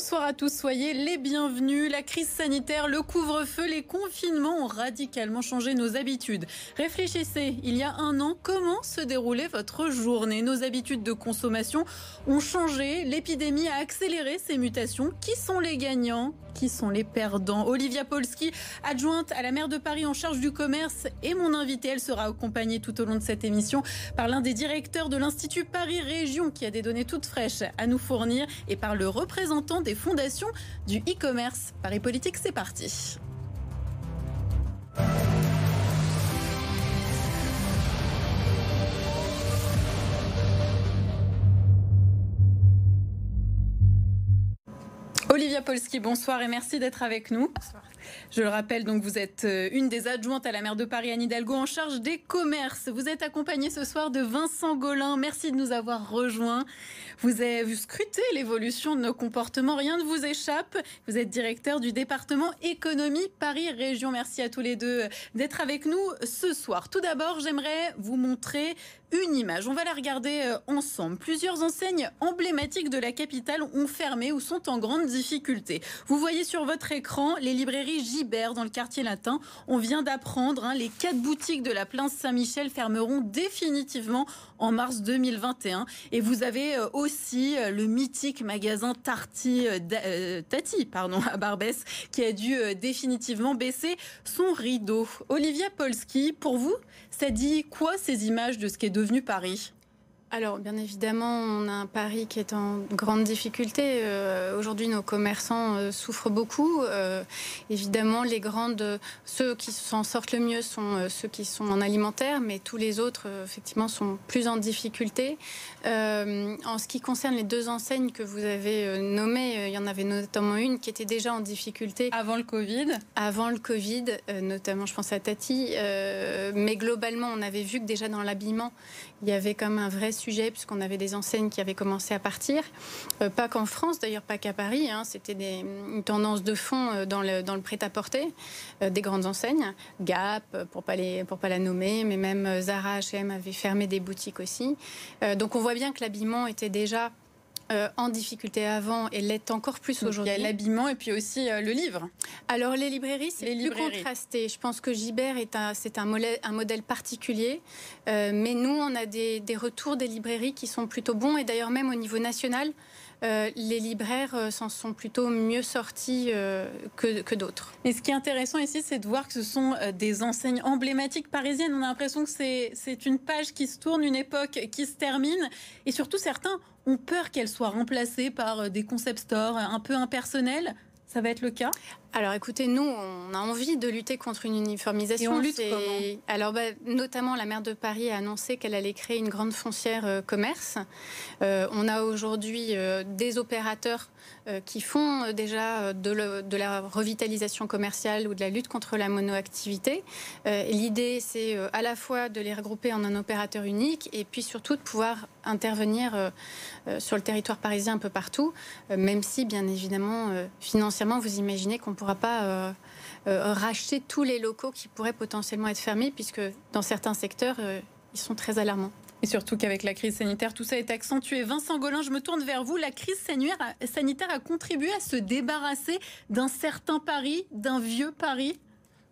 Bonsoir à tous, soyez les bienvenus. La crise sanitaire, le couvre-feu, les confinements ont radicalement changé nos habitudes. Réfléchissez, il y a un an, comment se déroulait votre journée? Nos habitudes de consommation ont changé, l'épidémie a accéléré ces mutations. Qui sont les gagnants? Qui sont les perdants Olivia Polski, adjointe à la maire de Paris en charge du commerce, est mon invitée. Elle sera accompagnée tout au long de cette émission par l'un des directeurs de l'Institut Paris Région qui a des données toutes fraîches à nous fournir et par le représentant des fondations du e-commerce. Paris Politique, c'est parti. Olivia Polski, bonsoir et merci d'être avec nous. Je le rappelle, donc vous êtes euh, une des adjointes à la maire de Paris, Anne Hidalgo, en charge des commerces. Vous êtes accompagnée ce soir de Vincent Golin. Merci de nous avoir rejoints. Vous avez scruté l'évolution de nos comportements. Rien ne vous échappe. Vous êtes directeur du département économie Paris Région. Merci à tous les deux d'être avec nous ce soir. Tout d'abord, j'aimerais vous montrer une image. On va la regarder euh, ensemble. Plusieurs enseignes emblématiques de la capitale ont fermé ou sont en grande difficulté. Vous voyez sur votre écran les librairies Gibert dans le quartier latin. On vient d'apprendre, hein, les quatre boutiques de la place Saint-Michel fermeront définitivement en mars 2021. Et vous avez euh, aussi euh, le mythique magasin Tarty, Tati à Barbès qui a dû définitivement baisser son rideau. Olivia Polski, pour vous, ça dit quoi ces images de ce qui est devenu Paris? Alors, bien évidemment, on a un Paris qui est en grande difficulté. Euh, aujourd'hui, nos commerçants euh, souffrent beaucoup. Euh, évidemment, les grandes, ceux qui s'en sortent le mieux sont ceux qui sont en alimentaire, mais tous les autres, effectivement, sont plus en difficulté. en ce qui concerne les deux enseignes que vous avez nommées, il y en avait notamment une qui était déjà en difficulté. Avant le Covid Avant le Covid, notamment, je pense à Tati. mais globalement, on avait vu que déjà dans l'habillement, il y avait comme un vrai sujet, puisqu'on avait des enseignes qui avaient commencé à partir. Euh, pas qu'en France, d'ailleurs, pas qu'à Paris. Hein, C'était une tendance de fond euh, dans le, prêt-à-porter euh, des grandes enseignes. Gap, pour pas les, pour pas la nommer, mais même Zara, H&M avaient fermé des boutiques aussi. donc on voit bien que l'habillement était déjà euh, en difficulté avant et l'est encore plus aujourd'hui. Il y a l'habillement et puis aussi euh, le livre. Alors les librairies, c'est plus contrasté. Je pense que Gibert est un, c'est un, un, modèle particulier, euh, mais nous on a des, des, retours des librairies qui sont plutôt bons et d'ailleurs même au niveau national. Les libraires s'en sont plutôt mieux sortis que, d'autres. Et ce qui est intéressant ici, c'est de voir que ce sont des enseignes emblématiques parisiennes. On a l'impression que c'est une page qui se tourne, une époque qui se termine. Et surtout, certains ont peur qu'elle soit remplacée par des concept stores un peu impersonnels? Ça va être le cas? Alors écoutez, nous, on a envie de lutter contre une uniformisation. Et on lutte comment? Alors bah, notamment, la maire de Paris a annoncé qu'elle allait créer une grande foncière euh, commerce. Euh, on a aujourd'hui euh, des opérateurs qui font déjà de, la revitalisation commerciale ou de la lutte contre la monoactivité. L'idée, c'est à la fois de les regrouper en un opérateur unique et puis surtout de pouvoir intervenir sur le territoire parisien un peu partout, même si, bien évidemment, financièrement, vous imaginez qu'on pourra pas euh, euh, racheter tous les locaux qui pourraient potentiellement être fermés, puisque dans certains secteurs, euh, ils sont très alarmants. Et surtout qu'avec la crise sanitaire, tout ça est accentué. Vincent Golin, je me tourne vers vous. La crise sanitaire a contribué à se débarrasser d'un certain Paris, d'un vieux Paris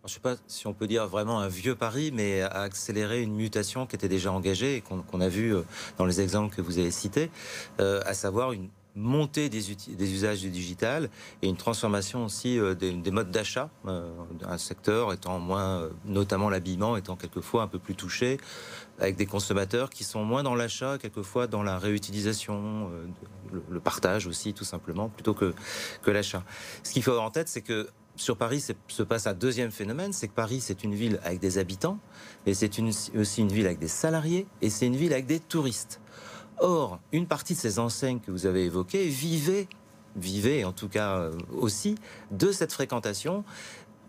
je ne sais pas si on peut dire vraiment un vieux Paris, mais à accélérer une mutation qui était déjà engagée et qu'on a vu dans les exemples que vous avez cités, à savoir une montée des, usages du digital et une transformation aussi euh, des, modes d'achat, euh, un secteur étant moins, euh, notamment l'habillement étant quelquefois un peu plus touché, avec des consommateurs qui sont moins dans l'achat, quelquefois dans la réutilisation, le, partage aussi tout simplement, plutôt que, que l'achat. Ce qu'il faut avoir en tête, c'est que sur Paris se passe un deuxième phénomène, c'est que Paris c'est une ville avec des habitants, mais c'est aussi une ville avec des salariés et c'est une ville avec des touristes. Or, une partie de ces enseignes que vous avez évoquées vivaient, vivaient en tout cas euh, aussi, de cette fréquentation.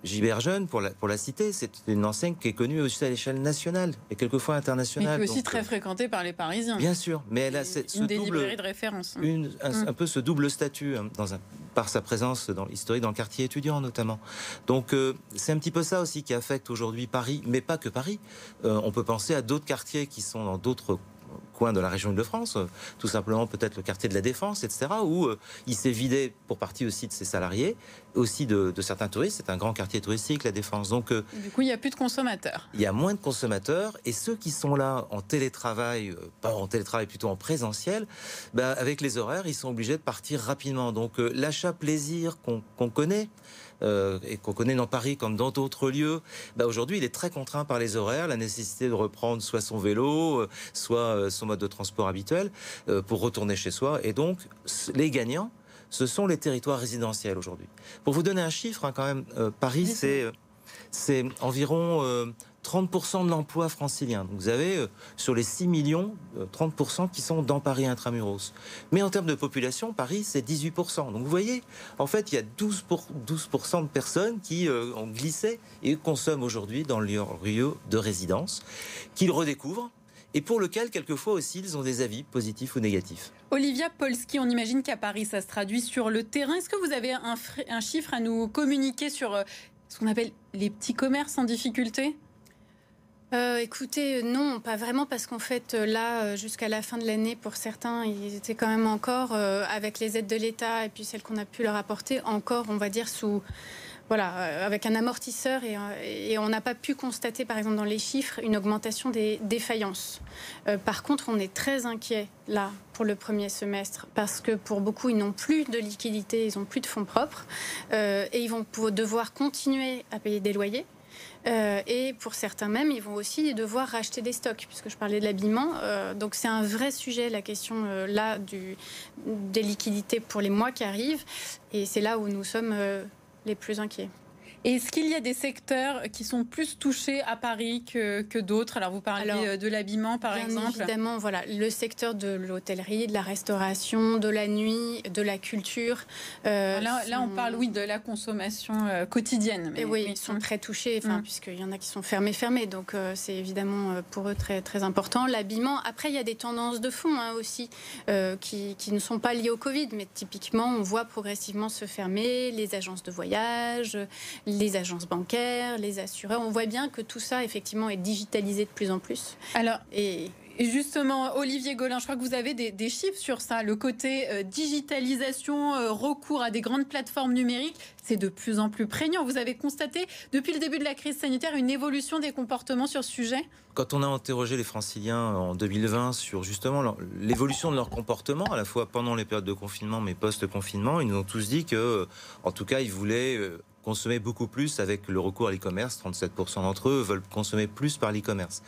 Gibert Jeune, pour la, pour la cité, c'est une enseigne qui est connue aussi à l'échelle nationale et quelquefois internationale. Mais qui est aussi très euh, fréquentée par les Parisiens. Bien sûr, mais elle a ce, une des librairies de référence. Hein. un, un, peu ce double statut hein, dans un, par sa présence dans, historique dans le quartier étudiant notamment. Donc euh, c'est un petit peu ça aussi qui affecte aujourd'hui Paris, mais pas que Paris. on peut penser à d'autres quartiers qui sont dans d'autres coins de la région de France, tout simplement peut-être le quartier de la Défense, etc., où il s'est vidé pour partie aussi de ses salariés, aussi de, certains touristes. C'est un grand quartier touristique, la Défense. Donc, du coup, il n'y a plus de consommateurs. Il y a moins de consommateurs, et ceux qui sont là en télétravail, pas en télétravail, plutôt en présentiel, bah, avec les horaires, ils sont obligés de partir rapidement. Donc, l'achat plaisir qu'on connaît, euh, et qu'on connaît dans Paris comme dans d'autres lieux, bah aujourd'hui il est très contraint par les horaires, la nécessité de reprendre soit son vélo, euh, soit euh, son mode de transport habituel pour retourner chez soi. Et donc les gagnants, ce sont les territoires résidentiels aujourd'hui. Pour vous donner un chiffre, hein, quand même, Paris c'est c'est environ 30% de l'emploi francilien. Donc vous avez euh, sur les 6 millions, 30% euh, qui sont dans Paris intramuros. Mais en termes de population, Paris, c'est 18%. Donc vous voyez, en fait, il y a 12%, pour, 12 de personnes qui euh, ont glissé et consomment aujourd'hui dans leur lieu de résidence, qu'ils redécouvrent et pour lequel, quelquefois aussi, ils ont des avis positifs ou négatifs. Olivia Polski, on imagine qu'à Paris, ça se traduit sur le terrain. Est-ce que vous avez un, un chiffre à nous communiquer sur ce qu'on appelle les petits commerces en difficulté? Euh, écoutez, non, pas vraiment, parce qu'en fait, euh, là, euh, jusqu'à la fin de l'année, pour certains, ils étaient quand même encore, avec les aides de l'État et puis celles qu'on a pu leur apporter, encore, on va dire, sous. Voilà, avec un amortisseur et, on n'a pas pu constater, par exemple, dans les chiffres, une augmentation des défaillances. par contre, on est très inquiet là pour le premier semestre parce que pour beaucoup, ils n'ont plus de liquidité, ils n'ont plus de fonds propres et ils vont devoir continuer à payer des loyers euh, et pour certains même, ils vont aussi devoir racheter des stocks, puisque je parlais de l'habillement. Euh, donc c'est un vrai sujet, la question euh, là des liquidités pour les mois qui arrivent. Et c'est là où nous sommes les plus inquiets. Est-ce qu'il y a des secteurs qui sont plus touchés à Paris que, que d'autres? Alors, vous parlez euh, de l'habillement, par bien exemple. Évidemment, voilà, le secteur de l'hôtellerie, de la restauration, de la nuit, de la culture. Euh, là, là, on parle, oui, de la consommation euh, quotidienne. Mais, oui, ils sont très touchés, enfin, mm. puisqu'il y en a qui sont fermés, fermés. Donc, c'est évidemment pour eux très, très important. L'habillement, après, il y a des tendances de fond hein, aussi qui, qui ne sont pas liées au Covid, mais typiquement, on voit progressivement se fermer les agences de voyage les agences bancaires, les assureurs. On voit bien que tout ça, effectivement, est digitalisé de plus en plus. Alors, et justement, Olivier Golin, je crois que vous avez des, chiffres sur ça. Le côté euh, digitalisation, euh, recours à des grandes plateformes numériques, c'est de plus en plus prégnant. Vous avez constaté, depuis le début de la crise sanitaire, une évolution des comportements sur ce sujet? Quand on a interrogé les franciliens en 2020 sur justement l'évolution de leur comportement, à la fois pendant les périodes de confinement mais post-confinement, ils nous ont tous dit que, en tout cas, ils voulaient euh, consommer beaucoup plus avec le recours à l'e-commerce. 37% d'entre eux veulent consommer plus par l'e-commerce.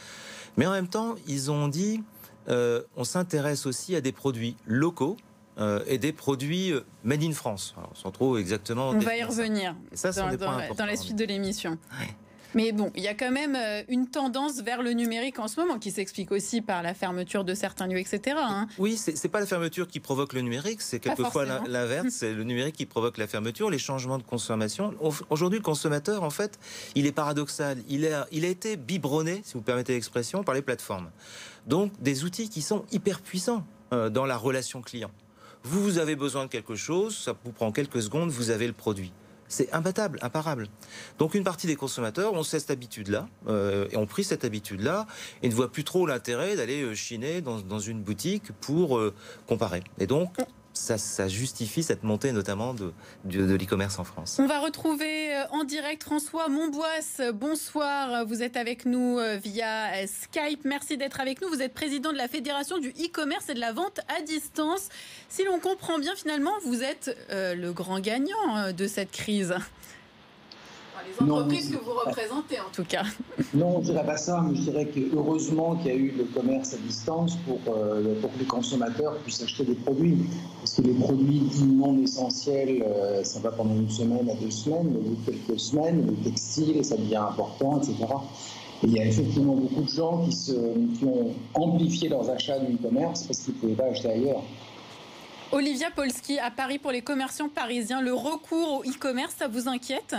Mais en même temps, ils ont dit, euh, on s'intéresse aussi à des produits locaux. Euh, et des produits euh, made in France, sans trop exactement. On va y revenir ça, dans, dans, la suite de l'émission. Mais bon, il y a quand même euh, une tendance vers le numérique en ce moment qui s'explique aussi par la fermeture de certains lieux, etc. Hein. Oui, c'est pas la fermeture qui provoque le numérique, c'est quelquefois l'inverse. C'est le numérique qui provoque la fermeture, les changements de consommation. Aujourd'hui, le consommateur, en fait, il est paradoxal. Il a, il a été biberonné, si vous permettez l'expression, par les plateformes. Donc, des outils qui sont hyper puissants euh, dans la relation client. Vous, vous avez besoin de quelque chose, ça vous prend quelques secondes, vous avez le produit. C'est imbattable, imparable. Donc une partie des consommateurs ont cette habitude-là, euh, et ont pris cette habitude-là, et ne voient plus trop l'intérêt d'aller euh, chiner dans, dans, une boutique pour euh, comparer. Et donc, ça, justifie cette montée notamment de, l'e-commerce en France. On va retrouver euh, en direct François Montbois. Bonsoir, vous êtes avec nous euh, via euh, Skype. Merci d'être avec nous. Vous êtes président de la Fédération du e-commerce et de la vente à distance. Si l'on comprend bien, finalement, vous êtes le grand gagnant de cette crise les entreprises que vous représentez en tout cas. Non, je ne dirais pas ça, mais je dirais que heureusement qu'il y a eu le commerce à distance pour, euh, pour que les consommateurs puissent acheter des produits. Parce que les produits dits non essentiels, euh, ça va pendant une semaine à deux semaines, mais quelques semaines, le textile, ça devient important, etc. Et il y a effectivement beaucoup de gens qui, se, qui ont amplifié leurs achats du e-commerce parce qu'ils ne pouvaient pas acheter ailleurs. Olivia Polski, à Paris, pour les commerçants parisiens, le recours au e-commerce, ça vous inquiète?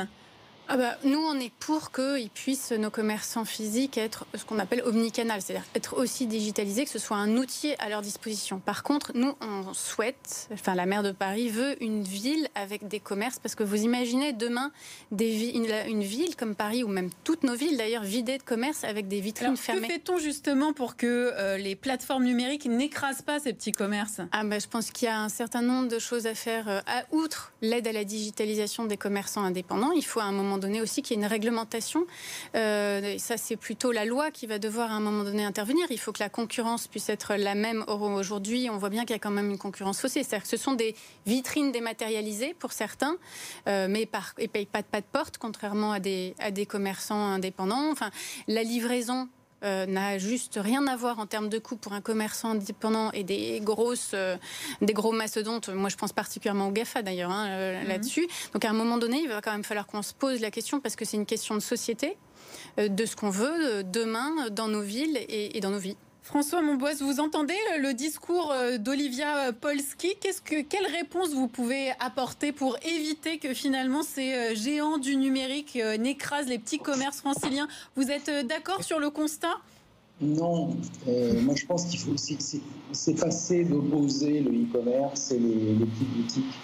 Ah bah, nous, on est pour qu'ils puissent, nos commerçants physiques, être ce qu'on appelle omnicanal, c'est-à-dire être aussi digitalisés, que ce soit un outil à leur disposition. Par contre, nous, on souhaite, enfin la maire de Paris veut une ville avec des commerces, parce que vous imaginez demain des une, une, ville comme Paris, ou même toutes nos villes d'ailleurs, vidées de commerce avec des vitrines Alors, fermées. Que fait-on justement pour que euh, les plateformes numériques n'écrasent pas ces petits commerces? Ah bah, Je pense qu'il y a un certain nombre de choses à faire, euh, à outre l'aide à la digitalisation des commerçants indépendants. Il faut à un moment donné aussi qu'il y ait une réglementation. Euh, ça, c'est plutôt la loi qui va devoir à un moment donné intervenir. Il faut que la concurrence puisse être la même. Aujourd'hui, on voit bien qu'il y a quand même une concurrence faussée. C'est-à-dire que ce sont des vitrines dématérialisées pour certains, euh, mais par, et payent pas de pas de porte, contrairement à des, à des commerçants indépendants. Enfin, la livraison euh, n'a juste rien à voir en termes de coût pour un commerçant indépendant et des grosses, euh, des gros mastodontes. Moi, je pense particulièrement au GAFA d'ailleurs hein, euh, mhm. là-dessus. Donc, à un moment donné, il va quand même falloir qu'on se pose la question parce que c'est une question de société, de ce qu'on veut demain dans nos villes et dans nos vies. François Monboise, vous entendez le discours euh, d'Olivia Polski? Quelle réponse vous pouvez apporter pour éviter que finalement ces euh, géants du numérique euh, n'écrasent les petits commerces franciliens? Vous êtes d'accord sur le constat? Non, moi je pense qu'il faut s'effacer d'opposer le e-commerce et les, petites boutiques.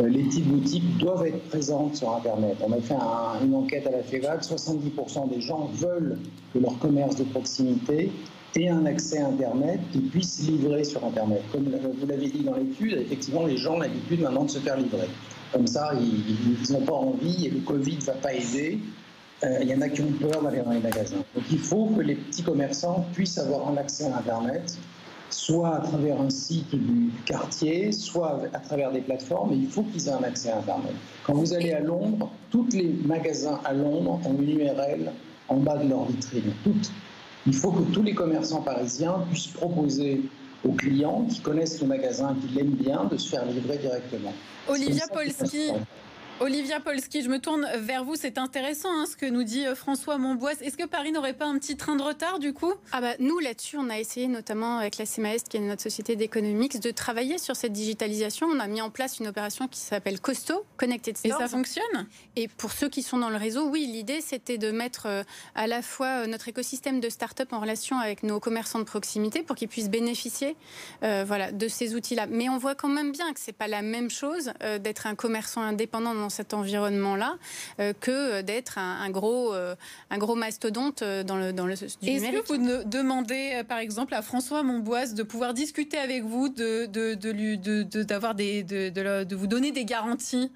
les petites boutiques doivent être présentes sur Internet. On a fait une enquête à la FEVAC, 70% des gens veulent que leur commerce de proximité et un accès Internet qui puisse livrer sur Internet. Comme vous l'avez dit dans l'étude, effectivement, les gens ont l'habitude maintenant de se faire livrer. Comme ça, ils n'ont pas envie et le Covid ne va pas aider. Euh, il y en a qui ont peur d'aller dans les magasins. Donc il faut que les petits commerçants puissent avoir un accès à Internet, soit à travers un site du quartier, soit à travers des plateformes, mais il faut qu'ils aient un accès à Internet. Quand vous allez à Londres, tous les magasins à Londres ont une URL en bas de leur vitrine, toutes. Il faut que tous les commerçants parisiens puissent proposer aux clients qui connaissent le magasin, qui l'aiment bien, de se faire livrer directement. Olivia Polski, Olivia Polski, je me tourne vers vous. C'est intéressant hein, ce que nous dit euh, François Monboise. Est-ce que Paris n'aurait pas un petit train de retard du coup? Ah bah, Nous, là-dessus, on a essayé notamment avec la CMAEST, qui est notre société d'économics, de travailler sur cette digitalisation. On a mis en place une opération qui s'appelle COSTO, Connected Stores. Et ça fonctionne? Et pour ceux qui sont dans le réseau, oui, l'idée, c'était de mettre euh, à la fois euh, notre écosystème de start-up en relation avec nos commerçants de proximité pour qu'ils puissent bénéficier voilà, de ces outils-là. Mais on voit quand même bien que c'est pas la même chose d'être un commerçant indépendant dans cet environnement-là euh, que d'être un, gros, euh, un gros mastodonte euh, dans le, dans le Est-ce que vous demandez, par exemple, à François Monboise de pouvoir discuter avec vous, de, de, de, d'avoir des, de, de, vous donner des garanties?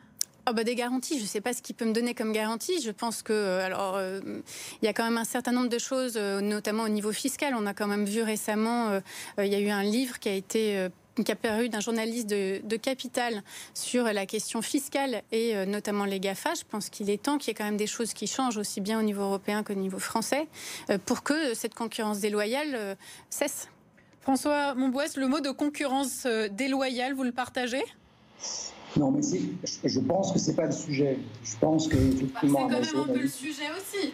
Ah bah des garanties, je ne sais pas ce qu'il peut me donner comme garantie. Je pense que alors il y a quand même un certain nombre de choses, notamment au niveau fiscal. On a quand même vu récemment, il y a eu un livre qui a été qui a paru d'un journaliste de, Capital sur la question fiscale et euh, notamment les GAFA. Je pense qu'il est temps qu'il y ait quand même des choses qui changent aussi bien au niveau européen qu'au niveau français euh, pour que cette concurrence déloyale euh, cesse. François Monboise, le mot de concurrence déloyale, vous le partagez? Non, mais je pense que c'est pas le sujet. Je pense que effectivement, bah, c'est quand même un peu le sujet aussi.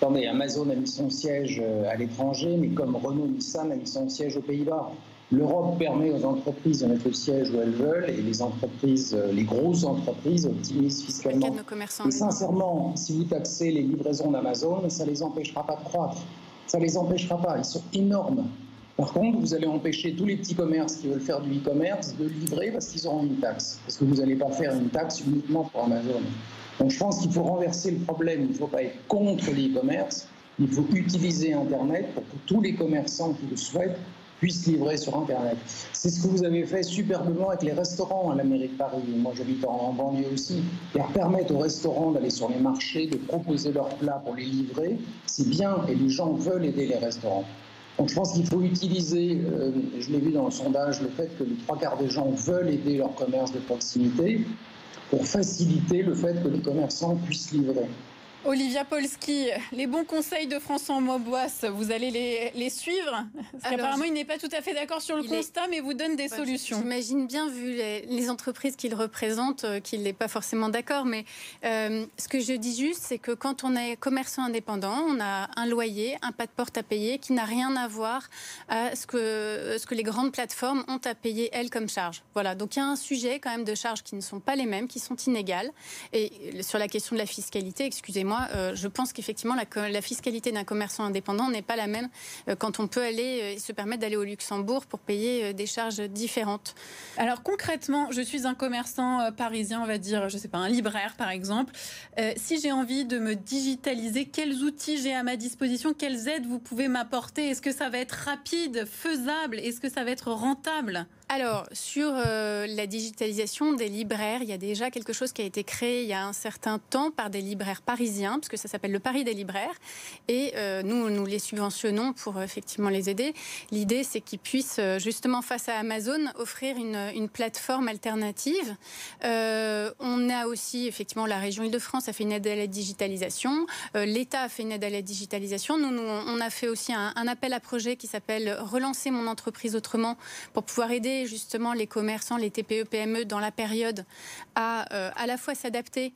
Attendez, Amazon a mis son siège à l'étranger, mais comme Renault Nissan a mis son siège aux Pays-Bas. L'Europe permet aux entreprises de mettre le siège où elles veulent et les entreprises, euh, les grosses entreprises optimisent fiscalement. Et sincèrement, si vous taxez les livraisons d'Amazon, ça ne les empêchera pas de croître. Ça ne les empêchera pas. Ils sont énormes. Par contre, vous allez empêcher tous les petits commerces qui veulent faire du e-commerce de livrer parce qu'ils auront une taxe. Parce que vous n'allez pas faire une taxe uniquement pour Amazon. Donc je pense qu'il faut renverser le problème. Il ne faut pas être contre l'e-commerce. Il faut utiliser Internet pour que tous les commerçants qui le souhaitent puissent livrer sur Internet. C'est ce que vous avez fait superbement avec les restaurants à la mairie de Paris. Moi, j'habite en, banlieue aussi. Et permettre aux restaurants d'aller sur les marchés, de proposer leurs plats pour les livrer, c'est bien et les gens veulent aider les restaurants. Donc je pense qu'il faut utiliser, euh, je l'ai vu dans le sondage, le fait que les trois quarts des gens veulent aider leur commerce de proximité pour faciliter le fait que les commerçants puissent livrer. Olivia Polski, les bons conseils de François Maubois, vous allez les, suivre? Parce qu'apparemment, il n'est pas tout à fait d'accord sur le constat, mais vous donne des solutions. J'imagine bien, vu les, entreprises qu'il représente, euh, qu'il n'est pas forcément d'accord. Mais euh, ce que je dis juste, c'est que quand on est commerçant indépendant, on a un loyer, un pas de porte à payer qui n'a rien à voir à ce que, ce que les grandes plateformes ont à payer, elles, comme charge. Voilà, donc il y a un sujet quand même de charges qui ne sont pas les mêmes, qui sont inégales. Et sur la question de la fiscalité, excusez-moi, moi, euh, je pense qu'effectivement, la, fiscalité d'un commerçant indépendant n'est pas la même euh, quand on peut aller euh, se permettre d'aller au Luxembourg pour payer des charges différentes. Alors concrètement, je suis un commerçant parisien, on va dire, je ne sais pas, un libraire par exemple. si j'ai envie de me digitaliser, quels outils j'ai à ma disposition Quelles aides vous pouvez m'apporter? Est-ce que ça va être rapide, faisable? Est-ce que ça va être rentable? Alors, sur euh, la digitalisation des libraires, il y a déjà quelque chose qui a été créé il y a un certain temps par des libraires parisiens, parce que ça s'appelle le Paris des libraires. Et euh, nous, nous les subventionnons pour euh, effectivement les aider. L'idée, c'est qu'ils puissent, justement, face à Amazon, offrir une, plateforme alternative. on a aussi, effectivement, la région Île-de-France a fait une aide à la digitalisation. L'État a fait une aide à la digitalisation. Nous, nous on a fait aussi un, un appel à projet qui s'appelle Relancer mon entreprise autrement pour pouvoir aider justement les commerçants, les TPE, PME dans la période à euh, à la fois s'adapter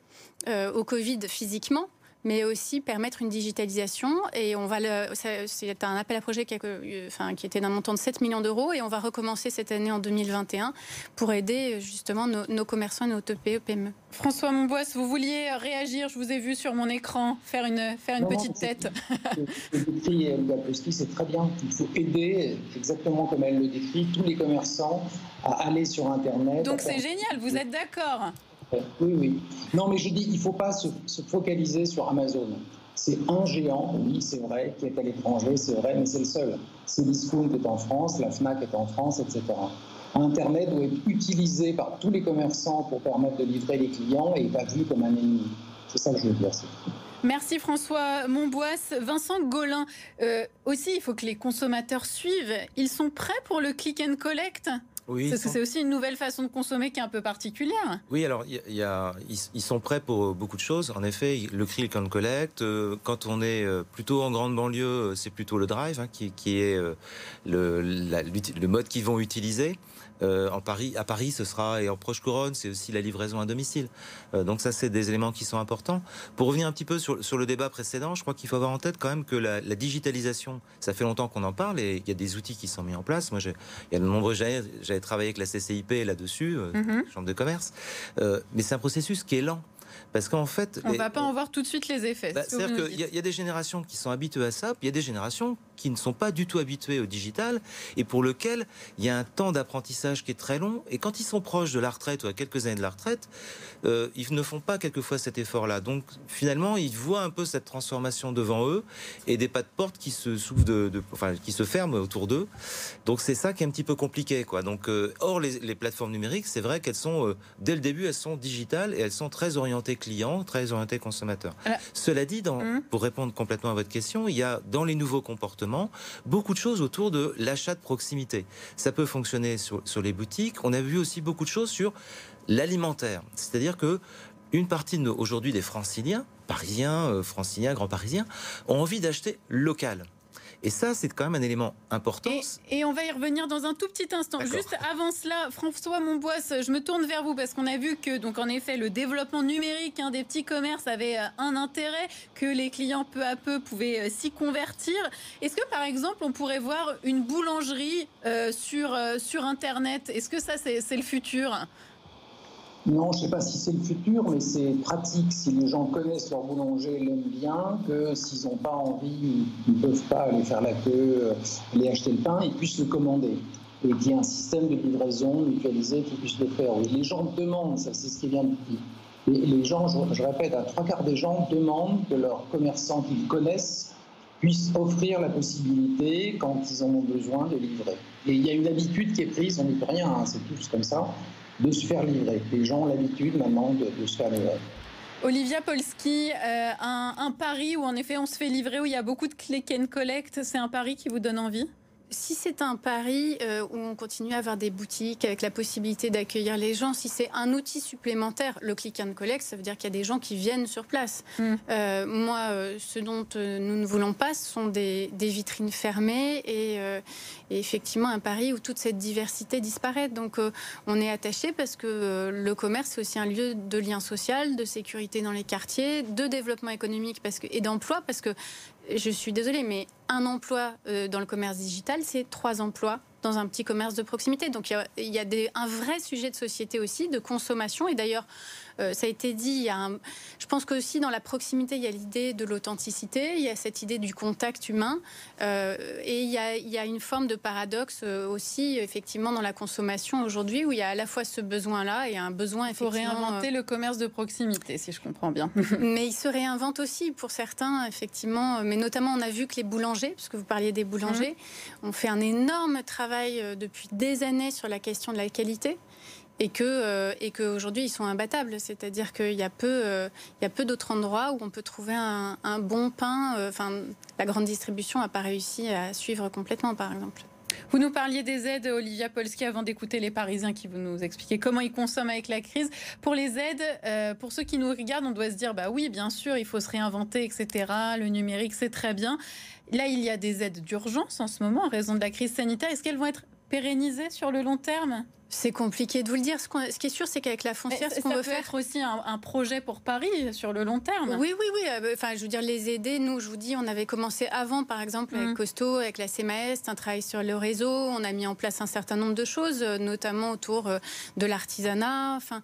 euh, au Covid physiquement, mais aussi permettre une digitalisation. Et on va le, c'est un appel à projet qui, enfin, qui était d'un montant de 7 millions d'euros et on va recommencer cette année en 2021 pour aider justement nos, commerçants et nos TPE, PME. François Monbois, vous vouliez réagir, je vous ai vu sur mon écran faire une, faire une petite tête. C'est très bien. Il faut aider, exactement comme elle le décrit, tous les commerçants à aller sur Internet. Donc c'est génial, vous êtes d'accord? Oui, oui. Non, mais je dis, il ne faut pas se, focaliser sur Amazon. C'est un géant, oui, c'est vrai, qui est à l'étranger, c'est vrai, mais c'est le seul. Cdiscount est en France, la FNAC est en France, etc. Internet doit être utilisé par tous les commerçants pour permettre de livrer les clients et pas vu comme un ennemi. C'est ça que je veux dire. Merci François Monbois. Vincent Golin, euh, aussi, il faut que les consommateurs suivent. Ils sont prêts pour le click and collect? Oui, Parce que c'est aussi une nouvelle façon de consommer qui est un peu particulière. Oui, alors y y a, ils, sont prêts pour euh, beaucoup de choses. En effet, le cri, le collect. Euh, quand on est euh, plutôt en grande banlieue, c'est plutôt le drive hein, qui, qui, est le, le, mode qu'ils vont utiliser. Euh, en Paris, à Paris, ce sera et en proche couronne, c'est aussi la livraison à domicile. Euh, donc ça, c'est des éléments qui sont importants. Pour revenir un petit peu sur, le débat précédent, je crois qu'il faut avoir en tête quand même que la, digitalisation, ça fait longtemps qu'on en parle et il y a des outils qui sont mis en place. Moi, il y a de nombreux j'avais travaillé avec la CCIP là-dessus, euh, mm-hmm. chambre de commerce, mais c'est un processus qui est lent. Parce qu'en fait. On ne va pas en voir tout de suite les effets. Bah, c'est-à-dire qu'il y, a des générations qui sont habituées à ça, puis il y a des générations qui ne sont pas du tout habituées au digital et pour lequel il y a un temps d'apprentissage qui est très long. Et quand ils sont proches de la retraite ou à quelques années de la retraite, euh, ils ne font pas quelquefois cet effort-là. Donc finalement, ils voient un peu cette transformation devant eux et des pas de porte qui se s'ouvrent de, enfin, qui se ferment autour d'eux. Donc c'est ça qui est un petit peu compliqué, quoi. Donc euh, or les, plateformes numériques, c'est vrai qu'elles sont euh, dès le début, elles sont digitales et elles sont très orientées clients, très orientées consommateurs. Cela dit, dans, hum. pour répondre complètement à votre question, il y a dans les nouveaux comportements beaucoup de choses autour de l'achat de proximité. Ça peut fonctionner sur, les boutiques. On a vu aussi beaucoup de choses sur l'alimentaire. C'est-à-dire que une partie aujourd'hui des franciliens, parisiens, euh, franciliens, grands parisiens, ont envie d'acheter local. Et ça, c'est quand même un élément important. Et, on va y revenir dans un tout petit instant. Juste avant cela, François Monbois, je me tourne vers vous parce qu'on a vu que, donc en effet, le développement numérique hein, des petits commerces avait euh, un intérêt, que les clients peu à peu pouvaient euh, s'y convertir. Est-ce que, par exemple, on pourrait voir une boulangerie euh, sur, sur Internet? Est-ce que ça, c'est le futur? Non, je ne sais pas si c'est le futur, mais c'est pratique si les gens connaissent leur boulanger, l'aiment bien, que s'ils n'ont pas envie, ils ne peuvent pas aller faire la queue, euh, aller acheter le pain, ils puissent le commander. Et qu'il y ait un système de livraison mutualisé qui puisse le faire. Les gens demandent, ça c'est ce qui vient de dire. Les gens, je, répète, à trois quarts des gens demandent que leurs commerçants qu'ils connaissent puissent offrir la possibilité, quand ils en ont besoin, de livrer. Et il y a une habitude qui est prise, on n'y peut rien, hein, c'est tous comme ça de se faire livrer. Les gens ont l'habitude maintenant de, se faire livrer. Olivia Polski, euh, un, un, pari où en effet on se fait livrer, où il y a beaucoup de click and collect, c'est un pari qui vous donne envie? Si c'est un pari euh, où on continue à avoir des boutiques avec la possibilité d'accueillir les gens, si c'est un outil supplémentaire, le click and collect, ça veut dire qu'il y a des gens qui viennent sur place. Mm. Euh, moi, ce dont nous ne voulons pas, ce sont des, vitrines fermées et, et, effectivement un pari où toute cette diversité disparaît. Donc on est attaché parce que le commerce, c'est aussi un lieu de lien social, de sécurité dans les quartiers, de développement économique parce que, et d'emploi, parce que je suis désolée, mais un emploi euh, dans le commerce digital, c'est trois emplois dans un petit commerce de proximité. Donc il y a, un vrai sujet de société aussi, de consommation. Et d'ailleurs, euh, ça a été dit, il y a je pense qu'aussi dans la proximité, il y a l'idée de l'authenticité, il y a cette idée du contact humain, euh, et il y, a, une forme de paradoxe euh, aussi, effectivement, dans la consommation aujourd'hui, où il y a à la fois ce besoin-là et un besoin, effectivement... Il faut réinventer le commerce de proximité, si je comprends bien. mais il se réinvente aussi pour certains, effectivement, mais notamment on a vu que les boulangers, puisque vous parliez des boulangers, mmh. ont fait un énorme travail depuis des années sur la question de la qualité et que euh, qu'aujourd'hui ils sont imbattables. C'est-à-dire qu'il y a peu euh, y a peu d'autres endroits où on peut trouver un, bon pain. Euh, enfin, la grande distribution n'a pas réussi à suivre complètement, par exemple. Vous nous parliez des aides, Olivia Polski, avant d'écouter les Parisiens qui vont nous expliquer comment ils consomment avec la crise. Pour les aides, pour ceux qui nous regardent, on doit se dire, bah oui, bien sûr, il faut se réinventer, etc. Le numérique, c'est très bien. Là, il y a des aides d'urgence en ce moment en raison de la crise sanitaire. Est-ce qu'elles vont être pérennisées sur le long terme? C'est compliqué de vous le dire. Ce, qui est sûr, c'est qu'avec la foncière, ce qu'on veut faire, être aussi un, projet pour Paris sur le long terme. Oui, oui, oui. Euh, enfin, je veux dire, les aider. Nous, je vous dis, on avait commencé avant, par exemple, avec mmh. Costo, avec la CMAS, un travail sur le réseau. On a mis en place un certain nombre de choses, euh, notamment autour euh, de l'artisanat. Enfin,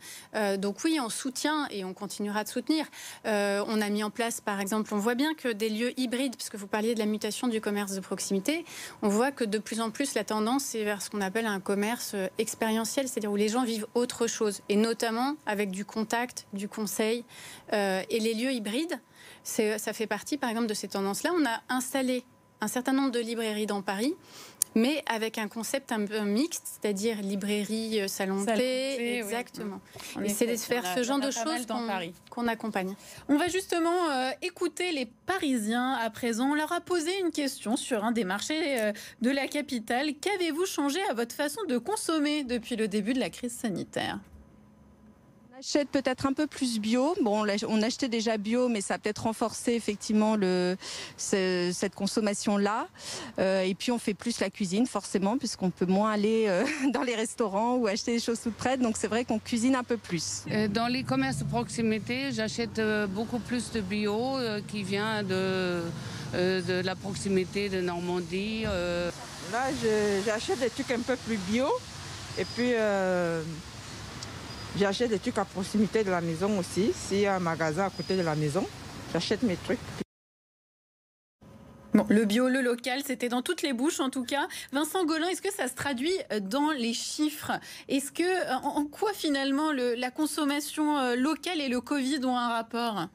donc oui, on soutient et on continuera de soutenir. on a mis en place, par exemple, on voit bien que des lieux hybrides, puisque vous parliez de la mutation du commerce de proximité, on voit que de plus en plus la tendance est vers ce qu'on appelle un commerce expérientiel c'est-à-dire où les gens vivent autre chose, et notamment avec du contact, du conseil. Euh, et les lieux hybrides, ça fait partie, par exemple, de ces tendances-là. On a installé un certain nombre de librairies dans Paris mais avec un concept un peu mixte, c'est-à-dire librairie, euh, salon de thé, exactement. Et c'est de faire ce genre de choses qu'on accompagne. On va justement euh, écouter les Parisiens à présent. On leur a posé une question sur un des marchés euh, de la capitale. Qu'avez-vous changé à votre façon de consommer depuis le début de la crise sanitaire? Achète peut-être un peu plus bio. Bon, on achetait déjà bio, mais ça a peut-être renforcé effectivement le, cette consommation-là. Euh, et puis on fait plus la cuisine, forcément, puisqu'on peut moins aller euh, dans les restaurants ou acheter des choses toutes prêtes. Donc c'est vrai qu'on cuisine un peu plus. Euh, dans les commerces de proximité, j'achète beaucoup plus de bio qui vient de, de la proximité de Normandie. Là, j'achète des trucs un peu plus bio. Et puis, J'achète des trucs à proximité de la maison aussi. S'il y a un magasin à côté de la maison, j'achète mes trucs. Bon, le bio, le local, c'était dans toutes les bouches en tout cas. Vincent Golin, est-ce que ça se traduit euh, dans les chiffres? Est-ce que, euh, en quoi finalement la consommation euh, locale et le Covid ont un rapport?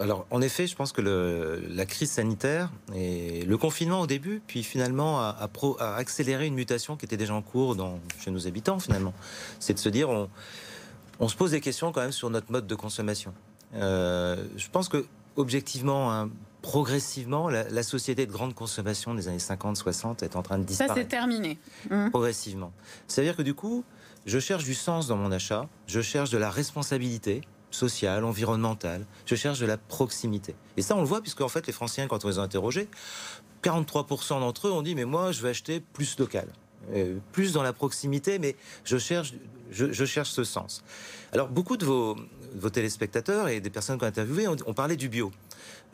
Alors, en effet, je pense que la crise sanitaire et le confinement au début, puis finalement, a, accéléré une mutation qui était déjà en cours dans, chez nos habitants, finalement. C'est de se dire, on, se pose des questions quand même sur notre mode de consommation. Euh, je pense que, objectivement, hein, progressivement, la, société de grande consommation des années 50-60 est en train de disparaître. Ça, c'est terminé. Mmh. Progressivement. C'est-à-dire que du coup, je cherche du sens dans mon achat, je cherche de la responsabilité, sociale, environnementale. Je cherche de la proximité. Et ça, on le voit, puisque en fait, les Franciens, quand on les a interrogés, 43% d'entre eux ont dit Mais moi, je vais acheter plus local. Euh, plus dans la proximité, mais je cherche, je, cherche ce sens. Alors, beaucoup de vos, vos téléspectateurs et des personnes qu'on a interviewées ont, parlé du bio.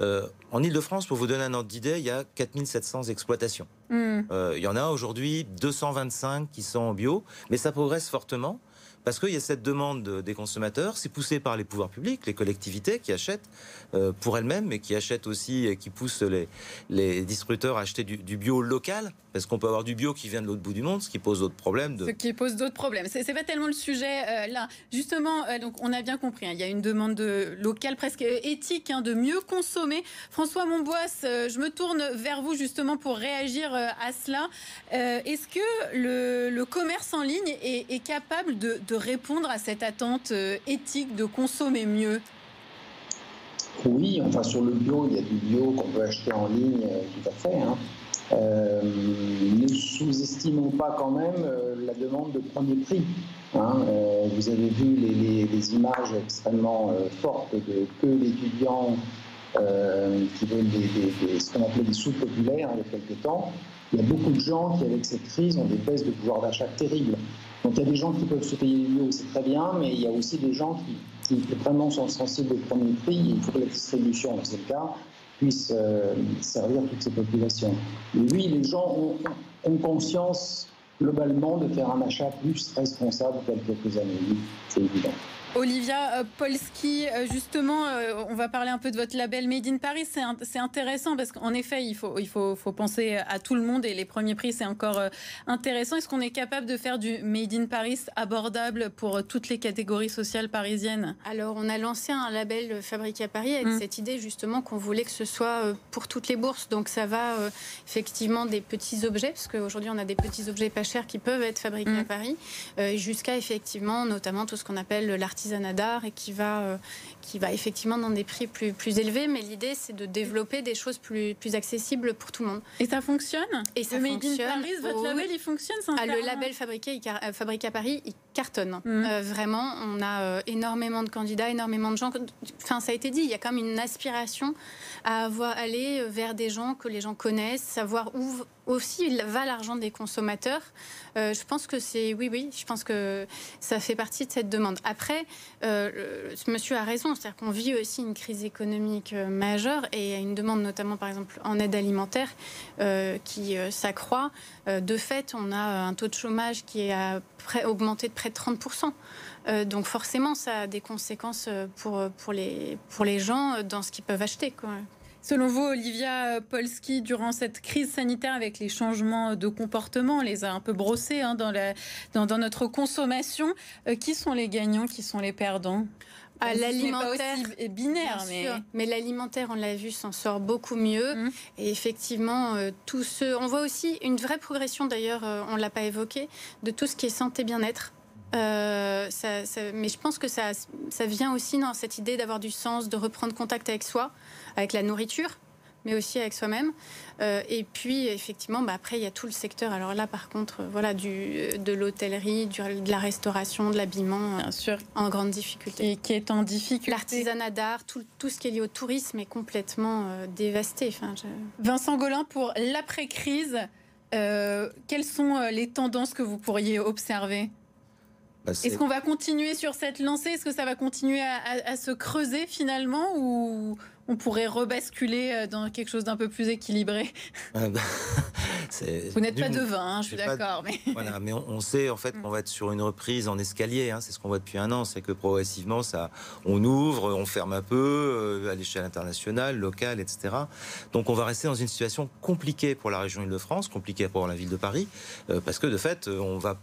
Euh, en Ile-de-France, pour vous donner un ordre d'idée, il y a 4700 exploitations. Hmm. Euh, il y en a aujourd'hui 225 qui sont en bio, mais ça progresse fortement. Parce qu'il y a cette demande des consommateurs, c'est poussé par les pouvoirs publics, les collectivités qui achètent euh, pour elles-mêmes, mais qui achètent aussi et qui poussent les, les distributeurs à acheter du, bio local, parce qu'on peut avoir du bio qui vient de l'autre bout du monde, ce qui pose d'autres problèmes. Ce qui pose d'autres problèmes. C'est pas tellement le sujet euh, là. Justement, euh, donc on a bien compris, hein, il y a une demande de, locale presque éthique hein, de mieux consommer. François Monbois, je me tourne vers vous justement pour réagir à cela. Est-ce que le, commerce en ligne est, est capable de répondre à cette attente euh, éthique de consommer mieux? Oui, enfin sur le bio, il y a du bio qu'on peut acheter en ligne, euh, tout à fait. Hein. Ne sous-estimons pas quand même la demande de premier prix. Hein. vous avez vu les, images extrêmement fortes de que d'étudiants qui veulent ce qu'on appelait des sous-populaires hein, il y a quelques temps. Il y a beaucoup de gens qui, avec cette crise, ont des baisses de pouvoir d'achat terribles. Donc il y a des gens qui peuvent se payer mieux, c'est très bien, mais il y a aussi des gens qui, vraiment sont sensibles au premier prix. Il faut que la distribution, dans ce cas, puisse euh, servir toutes ces populations. Oui, les gens ont, ont, conscience globalement de faire un achat plus responsable qu'il y a quelques années. Oui, c'est évident. Olivia euh, Polski, euh, justement, euh, on va parler un peu de votre label Made in Paris. C'est intéressant parce qu'en effet, il, faut, il faut, faut, penser à tout le monde et les premiers prix, c'est encore intéressant. Est-ce qu'on est capable de faire du Made in Paris abordable pour toutes les catégories sociales parisiennes? Alors, on a lancé un label Fabriqué à Paris avec mm. cette idée justement qu'on voulait que ce soit pour toutes les bourses. Donc, ça va effectivement des petits objets, parce qu'aujourd'hui, on a des petits objets pas chers qui peuvent être fabriqués mm. à Paris, jusqu'à effectivement, notamment tout ce qu'on appelle l'artisanat d'art et qui va, euh, qui va effectivement dans des prix plus, plus élevés. Mais l'idée, c'est de développer des choses plus, plus accessibles pour tout le monde. Et ça fonctionne? Et ça fonctionne. Paris, votre label, il fonctionne ah, Le label fabriqué, euh, fabriqué à Paris, il cartonne. Mm. Euh, vraiment, on a énormément de candidats, énormément de gens. Enfin, ça a été dit, il y a quand même une aspiration à avoir, aller vers des gens que les gens connaissent, savoir où aussi va l'argent des consommateurs. Euh, je pense que c'est oui, oui, je pense que ça fait partie de cette demande. Après, euh, monsieur a raison, c'est-à-dire qu'on vit aussi une crise économique euh, majeure et une demande notamment par exemple en aide alimentaire qui s'accroît. de fait, on a un taux de chômage qui a augmenté de près de 30%. donc forcément, ça a des conséquences pour, pour, les, pour les gens dans ce qu'ils peuvent acheter. Selon vous, Olivia Polski, durant cette crise sanitaire avec les changements de comportement, on les a un peu brossés hein, dans, la, dans, notre consommation, euh, qui sont les gagnants, qui sont les perdants? À ah, l'alimentaire est binaire, mais mais l'alimentaire, on l'a vu, s'en sort beaucoup mieux. Mmh. Et effectivement, euh, tout ce, on voit aussi une vraie progression. D'ailleurs, euh, on l'a pas évoqué, de tout ce qui est santé bien-être. Mais je pense que ça, ça vient aussi dans cette idée d'avoir du sens, de reprendre contact avec soi avec la nourriture mais aussi avec soi-même. Euh, et puis, effectivement, bah, après, il y a tout le secteur. Alors là, par contre, euh, voilà, du, de l'hôtellerie, de la restauration, de l'habillement, bien sûr, en grande difficulté. Et qui est en difficulté. L'artisanat d'art, tout, tout, ce qui est lié au tourisme est complètement euh, dévasté. Enfin, Vincent Golin, pour l'après-crise, quelles sont les tendances que vous pourriez observer? Bah, Est-ce qu'on va continuer sur cette lancée? Est-ce que ça va continuer à, se creuser finalement ou on pourrait rebasculer euh, dans quelque chose d'un peu plus équilibré? Ah, bah, Vous n'êtes pas devin, hein, je suis d'accord. Mais... Voilà, mais on, sait en fait qu'on va être sur une reprise en escalier. Hein, c'est ce qu'on voit depuis un an. C'est que progressivement, ça, on ouvre, on ferme un peu euh, à l'échelle internationale, locale, etc. Donc on va rester dans une situation compliquée pour la région Île-de-France, compliquée pour la ville de Paris, euh, parce que de fait, on va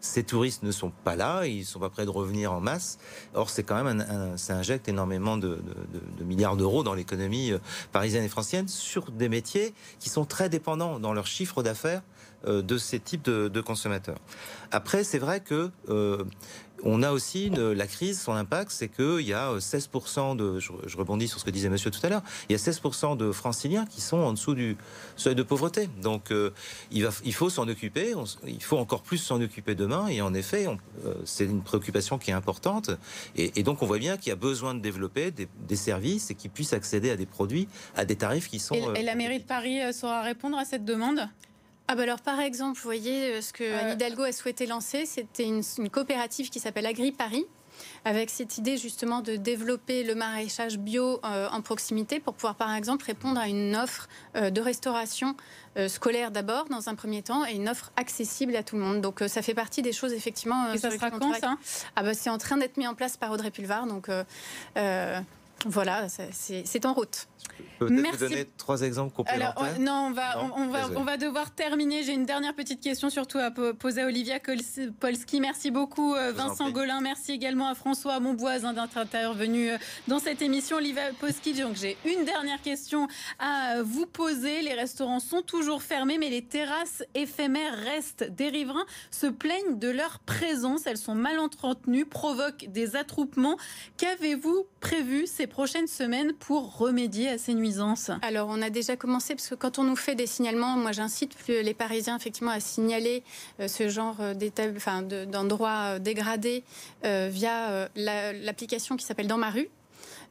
ces touristes ne sont pas là, ils ne sont pas prêts de revenir en masse. Or, c'est quand même, un, ça injecte énormément de, milliards d'euros dans l'économie euh, parisienne et francienne sur des métiers qui sont très dépendants dans leur chiffre d'affaires euh, de ces types de, consommateurs. Après, c'est vrai que euh, on a aussi la crise, son impact, c'est qu'il y a 16% de, je, rebondis sur ce que disait monsieur tout à l'heure, il y a 16% de franciliens qui sont en dessous du seuil de pauvreté. Donc euh, il, va, il faut s'en occuper, il faut encore plus s'en occuper demain, et en effet, euh, c'est une préoccupation qui est importante, et, donc on voit bien qu'il y a besoin de développer des, services et qu'ils puissent accéder à des produits à des tarifs qui sont... Et, et la mairie de Paris saura répondre à cette demande? Ah bah alors par exemple, vous voyez, euh, ce que Anne Hidalgo a souhaité lancer, c'était une, coopérative qui s'appelle Agri Paris avec cette idée justement de développer le maraîchage bio euh, en proximité pour pouvoir par exemple répondre à une offre euh, de restauration scolaire d'abord dans un premier temps et une offre accessible à tout le monde. Donc ça fait partie des choses effectivement. et ça sera quand ça? Ah bah, C'est en train d'être mis en place par Audrey Pulvar. Donc voilà, c'est en route. Peut-être vous donner trois exemples complémentaires. Alors, non, on va, on, va, on va devoir terminer. J'ai une dernière petite question, surtout à poser à Olivia Polski. Merci beaucoup, euh, Vincent Golin. Merci également à François Monboise d'être intervenu euh, dans cette émission. Olivia Polski, donc j'ai une dernière question à vous poser. Les restaurants sont toujours fermés, mais les terrasses éphémères restent. Des riverains se plaignent de leur présence. Elles sont mal entretenues, provoquent des attroupements. Qu'avez-vous prévu ces prochaines semaines pour remédier à ces Alors, on a déjà commencé parce que quand on nous fait des signalements, moi j'incite les Parisiens effectivement à signaler euh, ce genre d'endroits dégradés via l'application qui s'appelle Dans ma rue.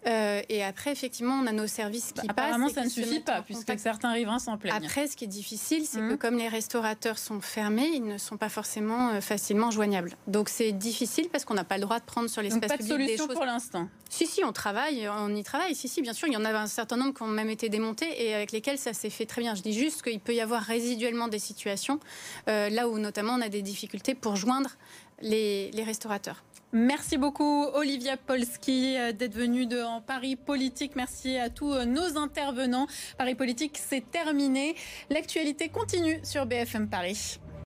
Euh, et après, effectivement, on a nos services qui bah, passent. Apparemment, ça ne suffit pas, puisque certains riverains s'en plaignent. Après, ce qui est difficile, c'est que mmh. comme les restaurateurs sont fermés, ils ne sont pas forcément euh, facilement joignables. Donc, c'est difficile parce qu'on n'a pas le droit de prendre sur l'espace public pas de solution pour l'instant. Si, si, on travaille, on y travaille. Si, si, bien sûr, il y en a un certain nombre qui ont même été démontés et avec lesquels ça s'est fait très bien. Je dis juste qu'il peut y avoir résiduellement des situations euh, là où, notamment, on a des difficultés pour joindre les, les restaurateurs. Merci beaucoup Olivia Polski euh, d'être venue de, Paris Politique. Merci à tous euh, nos intervenants. Paris Politique, c'est terminé. L'actualité continue sur BFM Paris.